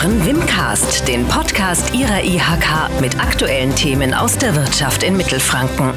hören Wimcast, den Podcast Ihrer IHK mit aktuellen Themen aus der Wirtschaft in Mittelfranken.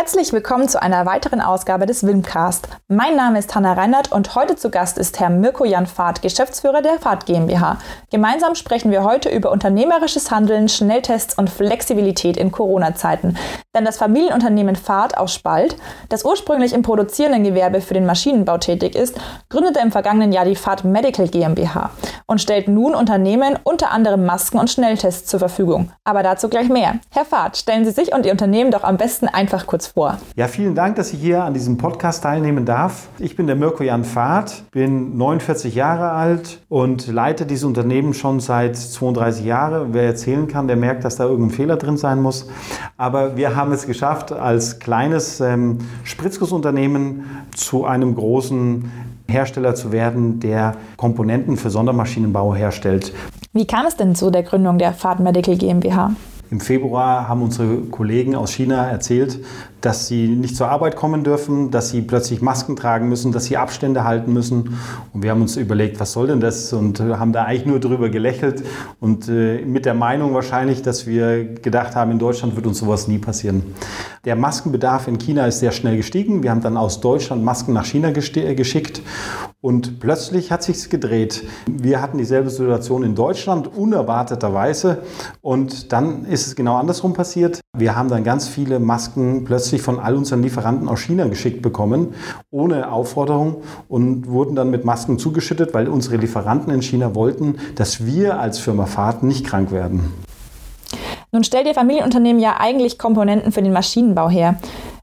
Herzlich willkommen zu einer weiteren Ausgabe des Wimcast. Mein Name ist Hanna Reinhardt und heute zu Gast ist Herr Mirko Jan Fahrt, Geschäftsführer der Fahrt GmbH. Gemeinsam sprechen wir heute über unternehmerisches Handeln, Schnelltests und Flexibilität in Corona-Zeiten. Denn das Familienunternehmen Fahrt aus Spalt, das ursprünglich im produzierenden Gewerbe für den Maschinenbau tätig ist, gründete im vergangenen Jahr die Fahrt Medical GmbH und stellt nun Unternehmen unter anderem Masken und Schnelltests zur Verfügung. Aber dazu gleich mehr. Herr Fahrt, stellen Sie sich und Ihr Unternehmen doch am besten einfach kurz vor. Ja, vielen Dank, dass ich hier an diesem Podcast teilnehmen darf. Ich bin der Mirko Jan Fahrt, bin 49 Jahre alt und leite dieses Unternehmen schon seit 32 Jahren. Wer erzählen kann, der merkt, dass da irgendein Fehler drin sein muss. Aber wir haben es geschafft, als kleines ähm, Spritzgussunternehmen zu einem großen Hersteller zu werden, der Komponenten für Sondermaschinenbau herstellt. Wie kam es denn zu der Gründung der Fahrt Medical GmbH? Im Februar haben unsere Kollegen aus China erzählt, dass sie nicht zur Arbeit kommen dürfen, dass sie plötzlich Masken tragen müssen, dass sie Abstände halten müssen. Und wir haben uns überlegt, was soll denn das? Und haben da eigentlich nur drüber gelächelt und äh, mit der Meinung wahrscheinlich, dass wir gedacht haben, in Deutschland wird uns sowas nie passieren. Der Maskenbedarf in China ist sehr schnell gestiegen. Wir haben dann aus Deutschland Masken nach China geschickt und plötzlich hat sich's gedreht. Wir hatten dieselbe Situation in Deutschland, unerwarteterweise. Und dann ist es genau andersrum passiert. Wir haben dann ganz viele Masken plötzlich von all unseren Lieferanten aus China geschickt bekommen, ohne Aufforderung und wurden dann mit Masken zugeschüttet, weil unsere Lieferanten in China wollten, dass wir als Firma Fahrt nicht krank werden. Nun stellt Ihr Familienunternehmen ja eigentlich Komponenten für den Maschinenbau her.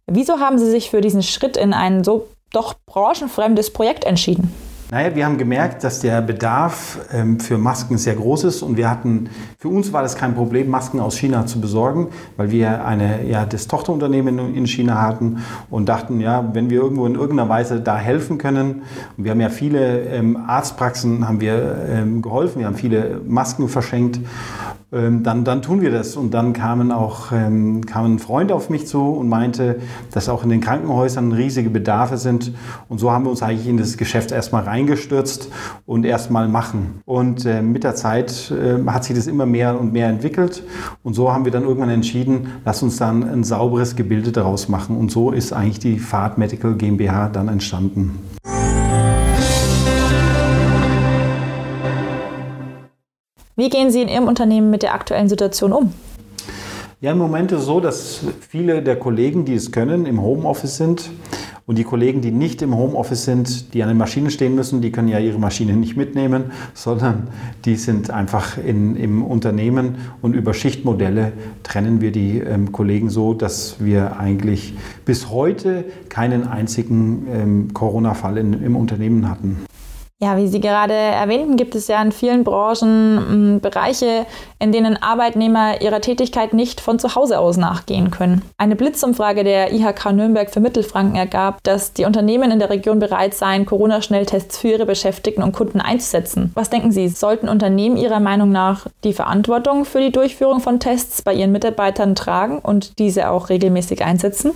Wieso haben Sie sich für diesen Schritt in ein so doch branchenfremdes Projekt entschieden? Naja, wir haben gemerkt, dass der Bedarf ähm, für Masken sehr groß ist und wir hatten, für uns war das kein Problem, Masken aus China zu besorgen, weil wir eine, ja, das Tochterunternehmen in China hatten und dachten, ja, wenn wir irgendwo in irgendeiner Weise da helfen können, und wir haben ja viele ähm, Arztpraxen, haben wir ähm, geholfen, wir haben viele Masken verschenkt ähm, dann, dann tun wir das. Und dann kamen auch, ähm, kam ein Freund auf mich zu und meinte, dass auch in den Krankenhäusern riesige Bedarfe sind. Und so haben wir uns eigentlich in das Geschäft erstmal reingestürzt und erstmal machen. Und äh, mit der Zeit äh, hat sich das immer mehr und mehr entwickelt. Und so haben wir dann irgendwann entschieden, lass uns dann ein sauberes Gebilde daraus machen. Und so ist eigentlich die Fahrt Medical GmbH dann entstanden. Wie gehen Sie in Ihrem Unternehmen mit der aktuellen Situation um? Ja, im Moment ist es so, dass viele der Kollegen, die es können, im Homeoffice sind. Und die Kollegen, die nicht im Homeoffice sind, die an den Maschinen stehen müssen, die können ja ihre Maschine nicht mitnehmen, sondern die sind einfach in, im Unternehmen. Und über Schichtmodelle trennen wir die ähm, Kollegen so, dass wir eigentlich bis heute keinen einzigen ähm, Corona-Fall im Unternehmen hatten. Ja, wie Sie gerade erwähnten, gibt es ja in vielen Branchen m, Bereiche, in denen Arbeitnehmer ihrer Tätigkeit nicht von zu Hause aus nachgehen können. Eine Blitzumfrage der IHK Nürnberg für Mittelfranken ergab, dass die Unternehmen in der Region bereit seien, Corona-Schnelltests für ihre Beschäftigten und Kunden einzusetzen. Was denken Sie, sollten Unternehmen Ihrer Meinung nach die Verantwortung für die Durchführung von Tests bei ihren Mitarbeitern tragen und diese auch regelmäßig einsetzen?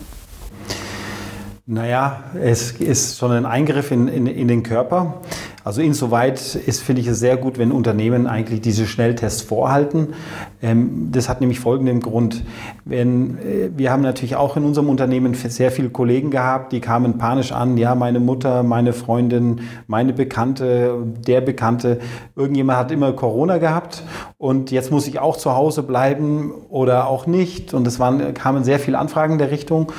Naja, es ist schon ein Eingriff in, in, in den Körper. Also insoweit ist, finde ich es sehr gut, wenn Unternehmen eigentlich diese Schnelltests vorhalten. Ähm, das hat nämlich folgenden Grund. Wenn, äh, wir haben natürlich auch in unserem Unternehmen sehr viele Kollegen gehabt, die kamen panisch an, ja, meine Mutter, meine Freundin, meine Bekannte, der Bekannte, irgendjemand hat immer Corona gehabt und jetzt muss ich auch zu Hause bleiben oder auch nicht. Und es waren, kamen sehr viele Anfragen in der Richtung.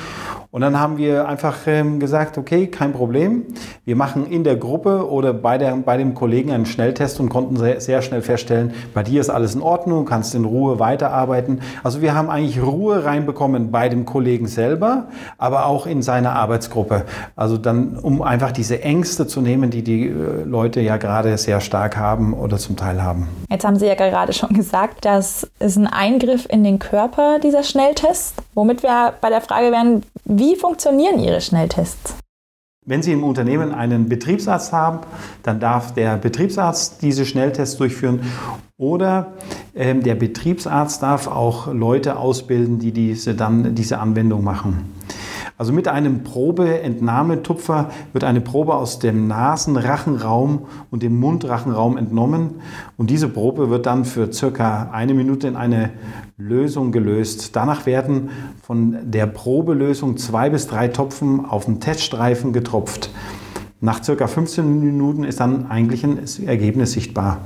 Und dann haben wir einfach ähm, gesagt, okay, kein Problem. Wir machen in der Gruppe oder bei, der, bei dem Kollegen einen Schnelltest und konnten sehr, sehr schnell feststellen, bei dir ist alles in Ordnung, kannst in Ruhe weiterarbeiten. Also wir haben eigentlich Ruhe reinbekommen bei dem Kollegen selber, aber auch in seiner Arbeitsgruppe. Also dann, um einfach diese Ängste zu nehmen, die die äh, Leute ja gerade sehr stark haben oder zum Teil haben. Jetzt haben Sie ja gerade schon gesagt, das ist ein Eingriff in den Körper, dieser Schnelltest. Womit wir bei der Frage wären, wie funktionieren Ihre Schnelltests? Wenn Sie im Unternehmen einen Betriebsarzt haben, dann darf der Betriebsarzt diese Schnelltests durchführen oder ähm, der Betriebsarzt darf auch Leute ausbilden, die diese, dann diese Anwendung machen. Also mit einem Probeentnahmetupfer wird eine Probe aus dem Nasenrachenraum und dem Mundrachenraum entnommen und diese Probe wird dann für circa eine Minute in eine Lösung gelöst. Danach werden von der Probelösung zwei bis drei Topfen auf den Teststreifen getropft. Nach circa 15 Minuten ist dann eigentlich ein Ergebnis sichtbar.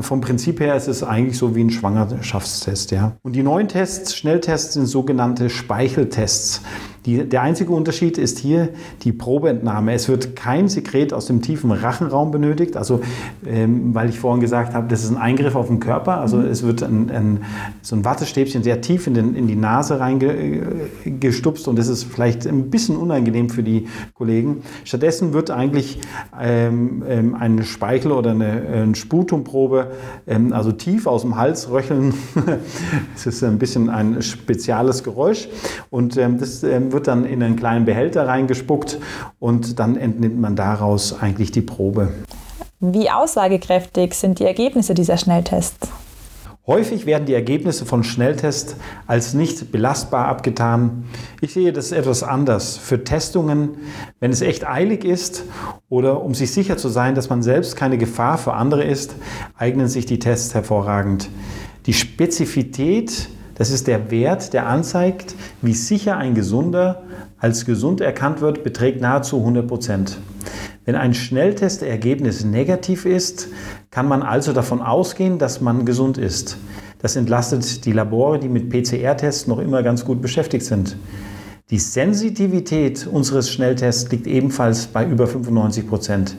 Vom Prinzip her ist es eigentlich so wie ein Schwangerschaftstest. Ja. Und die neuen Tests, Schnelltests, sind sogenannte Speicheltests. Die, der einzige Unterschied ist hier die Probeentnahme. Es wird kein Sekret aus dem tiefen Rachenraum benötigt, also ähm, weil ich vorhin gesagt habe, das ist ein Eingriff auf den Körper. Also es wird ein, ein, so ein Wattestäbchen sehr tief in, den, in die Nase reingestupst und das ist vielleicht ein bisschen unangenehm für die Kollegen. Stattdessen wird eigentlich ähm, ähm eine Speichel- oder eine, eine Sputumprobe, ähm, also tief aus dem Hals röcheln. Es ist ein bisschen ein spezielles Geräusch und ähm, das ähm, wird wird dann in einen kleinen Behälter reingespuckt und dann entnimmt man daraus eigentlich die Probe. Wie aussagekräftig sind die Ergebnisse dieser Schnelltests? Häufig werden die Ergebnisse von Schnelltests als nicht belastbar abgetan. Ich sehe das etwas anders. Für Testungen, wenn es echt eilig ist oder um sich sicher zu sein, dass man selbst keine Gefahr für andere ist, eignen sich die Tests hervorragend. Die Spezifität das ist der Wert, der anzeigt, wie sicher ein Gesunder als gesund erkannt wird, beträgt nahezu 100 Prozent. Wenn ein Schnelltestergebnis negativ ist, kann man also davon ausgehen, dass man gesund ist. Das entlastet die Labore, die mit PCR-Tests noch immer ganz gut beschäftigt sind. Die Sensitivität unseres Schnelltests liegt ebenfalls bei über 95 Prozent.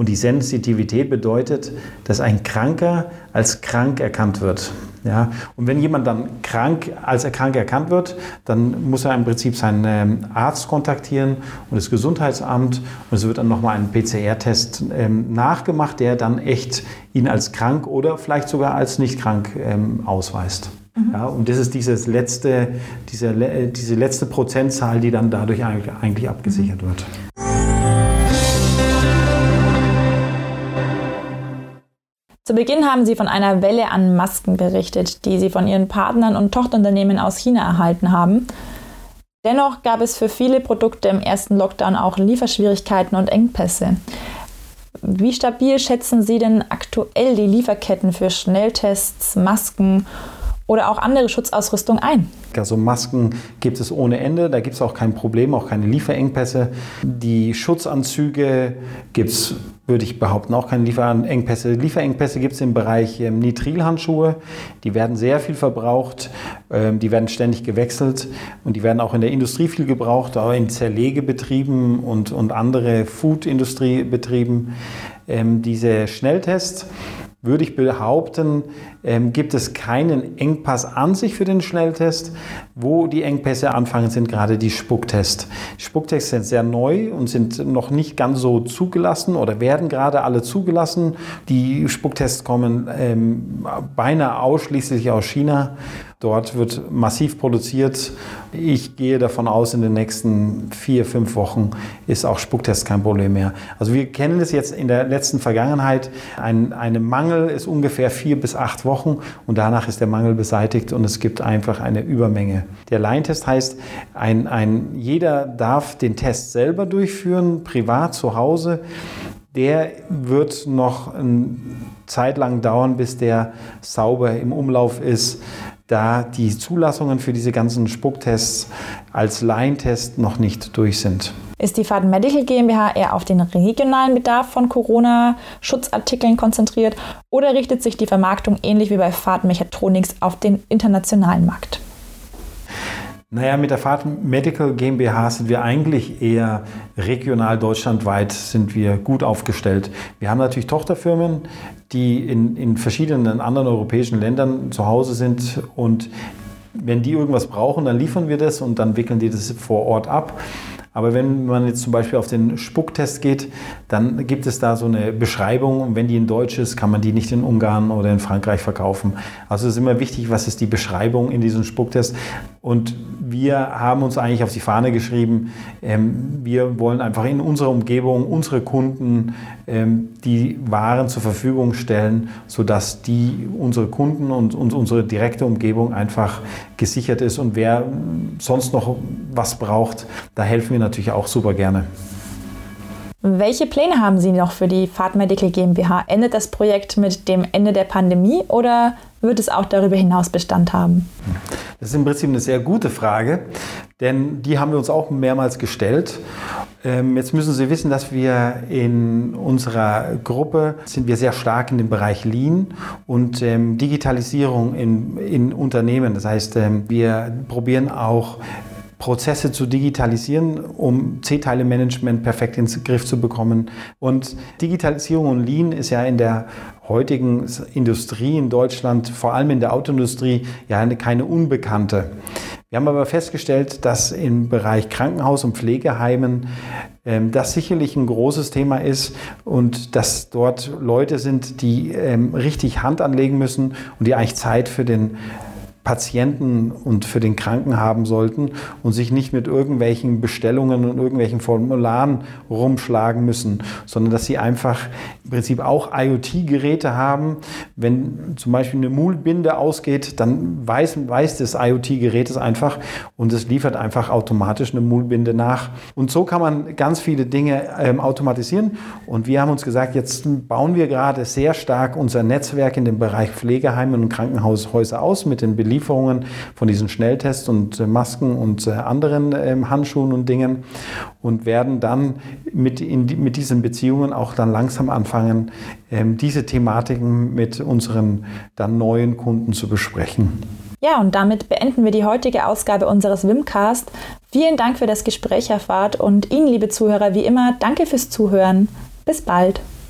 Und die Sensitivität bedeutet, dass ein Kranker als krank erkannt wird. Ja, und wenn jemand dann krank, als er krank erkannt wird, dann muss er im Prinzip seinen ähm, Arzt kontaktieren und das Gesundheitsamt und es wird dann nochmal ein PCR-Test ähm, nachgemacht, der dann echt ihn als krank oder vielleicht sogar als nicht krank ähm, ausweist. Mhm. Ja, und das ist dieses letzte, diese, diese letzte Prozentzahl, die dann dadurch eigentlich, eigentlich abgesichert wird. Zu Beginn haben Sie von einer Welle an Masken berichtet, die Sie von Ihren Partnern und Tochterunternehmen aus China erhalten haben. Dennoch gab es für viele Produkte im ersten Lockdown auch Lieferschwierigkeiten und Engpässe. Wie stabil schätzen Sie denn aktuell die Lieferketten für Schnelltests, Masken oder auch andere Schutzausrüstung ein? Also Masken gibt es ohne Ende, da gibt es auch kein Problem, auch keine Lieferengpässe. Die Schutzanzüge gibt es, würde ich behaupten, auch keine Lieferengpässe. Lieferengpässe gibt es im Bereich ähm, Nitrilhandschuhe, die werden sehr viel verbraucht, ähm, die werden ständig gewechselt und die werden auch in der Industrie viel gebraucht, auch in Zerlegebetrieben und, und andere Food-Industriebetrieben. Ähm, diese Schnelltests würde ich behaupten, ähm, gibt es keinen Engpass an sich für den Schnelltest. Wo die Engpässe anfangen, sind gerade die Spucktests. Die Spucktests sind sehr neu und sind noch nicht ganz so zugelassen oder werden gerade alle zugelassen. Die Spucktests kommen ähm, beinahe ausschließlich aus China Dort wird massiv produziert. Ich gehe davon aus, in den nächsten vier, fünf Wochen ist auch Spucktest kein Problem mehr. Also wir kennen es jetzt in der letzten Vergangenheit. Ein eine Mangel ist ungefähr vier bis acht Wochen und danach ist der Mangel beseitigt und es gibt einfach eine Übermenge. Der Laientest heißt, ein, ein, jeder darf den Test selber durchführen, privat zu Hause der wird noch eine Zeit lang dauern, bis der sauber im Umlauf ist da die Zulassungen für diese ganzen Spucktests als Laientest noch nicht durch sind. Ist die Fahrt Medical GmbH eher auf den regionalen Bedarf von Corona-Schutzartikeln konzentriert oder richtet sich die Vermarktung ähnlich wie bei Fahrt Mechatronics auf den internationalen Markt? Naja, mit der Fahrt Medical GmbH sind wir eigentlich eher regional deutschlandweit sind wir gut aufgestellt. Wir haben natürlich Tochterfirmen, die in, in verschiedenen anderen europäischen Ländern zu Hause sind und wenn die irgendwas brauchen, dann liefern wir das und dann wickeln die das vor Ort ab. Aber wenn man jetzt zum Beispiel auf den Spucktest geht, dann gibt es da so eine Beschreibung und wenn die in Deutsch ist, kann man die nicht in Ungarn oder in Frankreich verkaufen. Also es ist immer wichtig, was ist die Beschreibung in diesem Spucktest. Und wir haben uns eigentlich auf die Fahne geschrieben, ähm, wir wollen einfach in unserer Umgebung unsere Kunden ähm, die Waren zur Verfügung stellen, sodass die unsere Kunden und, und unsere direkte Umgebung einfach gesichert ist. Und wer sonst noch was braucht, da helfen wir natürlich auch super gerne. Welche Pläne haben Sie noch für die Fahrt Medical GmbH? Endet das Projekt mit dem Ende der Pandemie oder wird es auch darüber hinaus Bestand haben? Das ist im Prinzip eine sehr gute Frage, denn die haben wir uns auch mehrmals gestellt. Ähm, jetzt müssen Sie wissen, dass wir in unserer Gruppe sind wir sehr stark in dem Bereich Lean und ähm, Digitalisierung in, in Unternehmen. Das heißt, ähm, wir probieren auch Prozesse zu digitalisieren, um C-Teile-Management perfekt ins Griff zu bekommen. Und Digitalisierung und Lean ist ja in der heutigen Industrie in Deutschland, vor allem in der Autoindustrie, ja keine Unbekannte. Wir haben aber festgestellt, dass im Bereich Krankenhaus- und Pflegeheimen ähm, das sicherlich ein großes Thema ist und dass dort Leute sind, die ähm, richtig Hand anlegen müssen und die eigentlich Zeit für den Patienten und für den Kranken haben sollten und sich nicht mit irgendwelchen Bestellungen und irgendwelchen Formularen rumschlagen müssen, sondern dass sie einfach im Prinzip auch IoT-Geräte haben. Wenn zum Beispiel eine Mullbinde ausgeht, dann weiß, weiß das IoT-Gerät es einfach und es liefert einfach automatisch eine Mullbinde nach. Und so kann man ganz viele Dinge ähm, automatisieren. Und wir haben uns gesagt, jetzt bauen wir gerade sehr stark unser Netzwerk in dem Bereich Pflegeheime und Krankenhaushäuser aus mit den Belieferungen von diesen Schnelltests und äh, Masken und äh, anderen ähm, Handschuhen und Dingen und werden dann mit, in, mit diesen Beziehungen auch dann langsam anfangen, ähm, diese Thematiken mit unseren dann neuen Kunden zu besprechen. Ja, und damit beenden wir die heutige Ausgabe unseres Wimcast. Vielen Dank für das Gespräch, Herr Fahrt, und Ihnen, liebe Zuhörer, wie immer, danke fürs Zuhören. Bis bald.